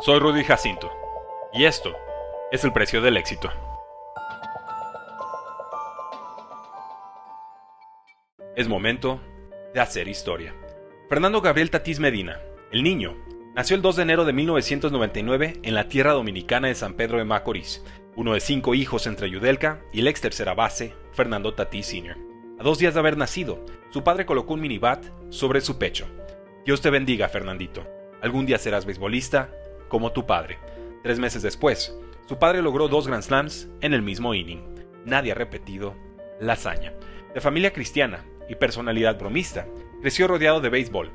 Soy Rudy Jacinto, y esto es el precio del éxito. Es momento de hacer historia. Fernando Gabriel Tatís Medina, el niño, nació el 2 de enero de 1999 en la tierra dominicana de San Pedro de Macorís, uno de cinco hijos entre Yudelka y el ex tercera base, Fernando Tatís Sr. A dos días de haber nacido, su padre colocó un minibat sobre su pecho. Dios te bendiga, Fernandito. Algún día serás beisbolista como tu padre. Tres meses después, su padre logró dos Grand Slams en el mismo inning. Nadie ha repetido la hazaña. De familia cristiana y personalidad bromista, creció rodeado de béisbol.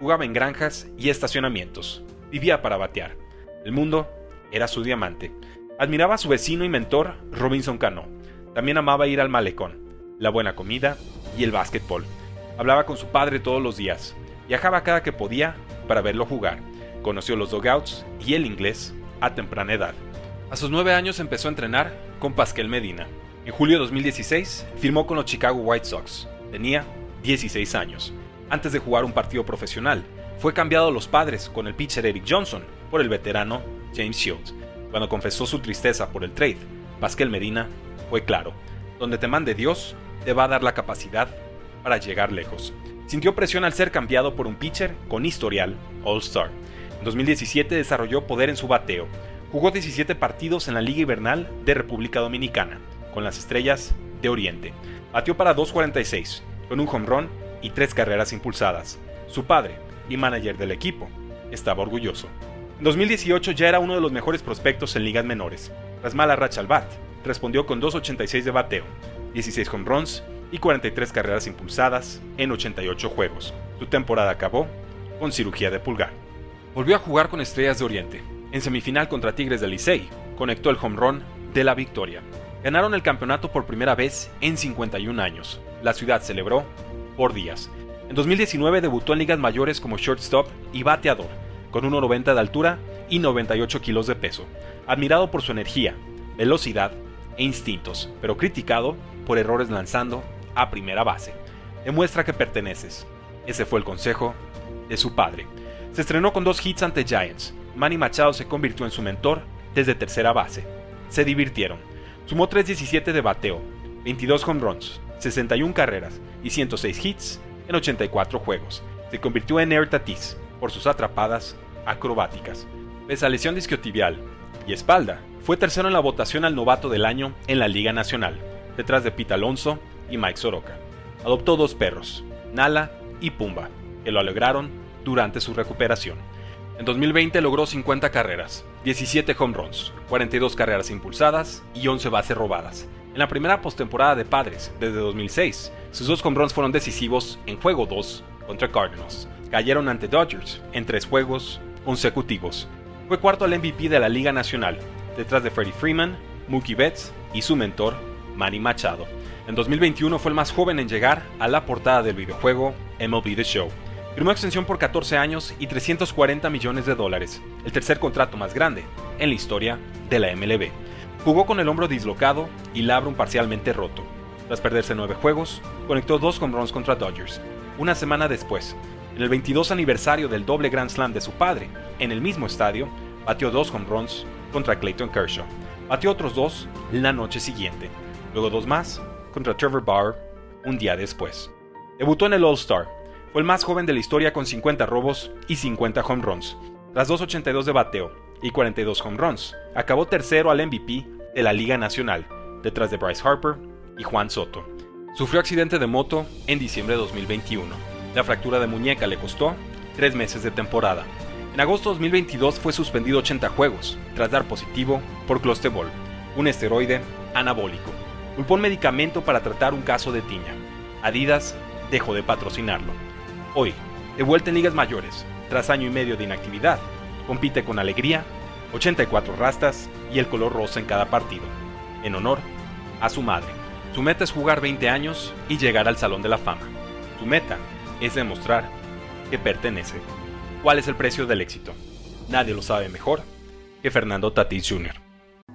Jugaba en granjas y estacionamientos. Vivía para batear. El mundo era su diamante. Admiraba a su vecino y mentor, Robinson Cano. También amaba ir al malecón, la buena comida y el básquetbol. Hablaba con su padre todos los días. Viajaba cada que podía para verlo jugar. Conoció los dogouts y el inglés a temprana edad. A sus nueve años empezó a entrenar con Pascal Medina. En julio de 2016 firmó con los Chicago White Sox. Tenía 16 años. Antes de jugar un partido profesional, fue cambiado a los padres con el pitcher Eric Johnson por el veterano James Shields. Cuando confesó su tristeza por el trade, Pascal Medina fue claro, donde te mande Dios, te va a dar la capacidad para llegar lejos. Sintió presión al ser cambiado por un pitcher con historial All-Star. En 2017 desarrolló poder en su bateo. Jugó 17 partidos en la Liga Invernal de República Dominicana, con las Estrellas de Oriente. Batió para 2.46, con un home run y tres carreras impulsadas. Su padre y manager del equipo estaba orgulloso. En 2018 ya era uno de los mejores prospectos en ligas menores. Tras mala racha al bat, respondió con 2.86 de bateo, 16 home runs y 43 carreras impulsadas en 88 juegos. Su temporada acabó con cirugía de pulgar. Volvió a jugar con Estrellas de Oriente. En semifinal contra Tigres del Licey, conectó el home run de la victoria. Ganaron el campeonato por primera vez en 51 años. La ciudad celebró por días. En 2019 debutó en ligas mayores como shortstop y bateador, con 1,90 de altura y 98 kilos de peso. Admirado por su energía, velocidad e instintos, pero criticado por errores lanzando a primera base. Demuestra que perteneces. Ese fue el consejo de su padre. Se estrenó con dos hits ante Giants. Manny Machado se convirtió en su mentor desde tercera base. Se divirtieron. Sumó 3.17 de bateo, 22 home runs, 61 carreras y 106 hits en 84 juegos. Se convirtió en Air Tatis por sus atrapadas acrobáticas. Pese a lesión disquiotibial y espalda, fue tercero en la votación al novato del año en la Liga Nacional, detrás de Pete Alonso y Mike Soroka. Adoptó dos perros, Nala y Pumba, que lo alegraron durante su recuperación. En 2020 logró 50 carreras, 17 home runs, 42 carreras impulsadas y 11 bases robadas. En la primera postemporada de Padres, desde 2006, sus dos home runs fueron decisivos en juego 2 contra Cardinals. Cayeron ante Dodgers en tres juegos consecutivos. Fue cuarto al MVP de la Liga Nacional, detrás de Freddie Freeman, Mookie Betts y su mentor, Manny Machado. En 2021 fue el más joven en llegar a la portada del videojuego MLB The Show. Firmó extensión por 14 años y 340 millones de dólares, el tercer contrato más grande en la historia de la MLB. Jugó con el hombro dislocado y labrum parcialmente roto. Tras perderse nueve juegos, conectó dos con runs contra Dodgers. Una semana después, en el 22 aniversario del doble Grand Slam de su padre, en el mismo estadio, batió dos home runs contra Clayton Kershaw. Batió otros dos la noche siguiente, luego dos más contra Trevor Bauer un día después. Debutó en el All-Star. Fue el más joven de la historia con 50 robos y 50 home runs. Tras 2.82 de bateo y 42 home runs, acabó tercero al MVP de la Liga Nacional, detrás de Bryce Harper y Juan Soto. Sufrió accidente de moto en diciembre de 2021. La fractura de muñeca le costó tres meses de temporada. En agosto de 2022 fue suspendido 80 juegos, tras dar positivo por clostebol, un esteroide anabólico. Culpó un medicamento para tratar un caso de tiña. Adidas dejó de patrocinarlo. Hoy, de vuelta en ligas mayores, tras año y medio de inactividad, compite con alegría, 84 rastas y el color rosa en cada partido, en honor a su madre. Su meta es jugar 20 años y llegar al Salón de la Fama. Su meta es demostrar que pertenece. ¿Cuál es el precio del éxito? Nadie lo sabe mejor que Fernando Tatis Jr.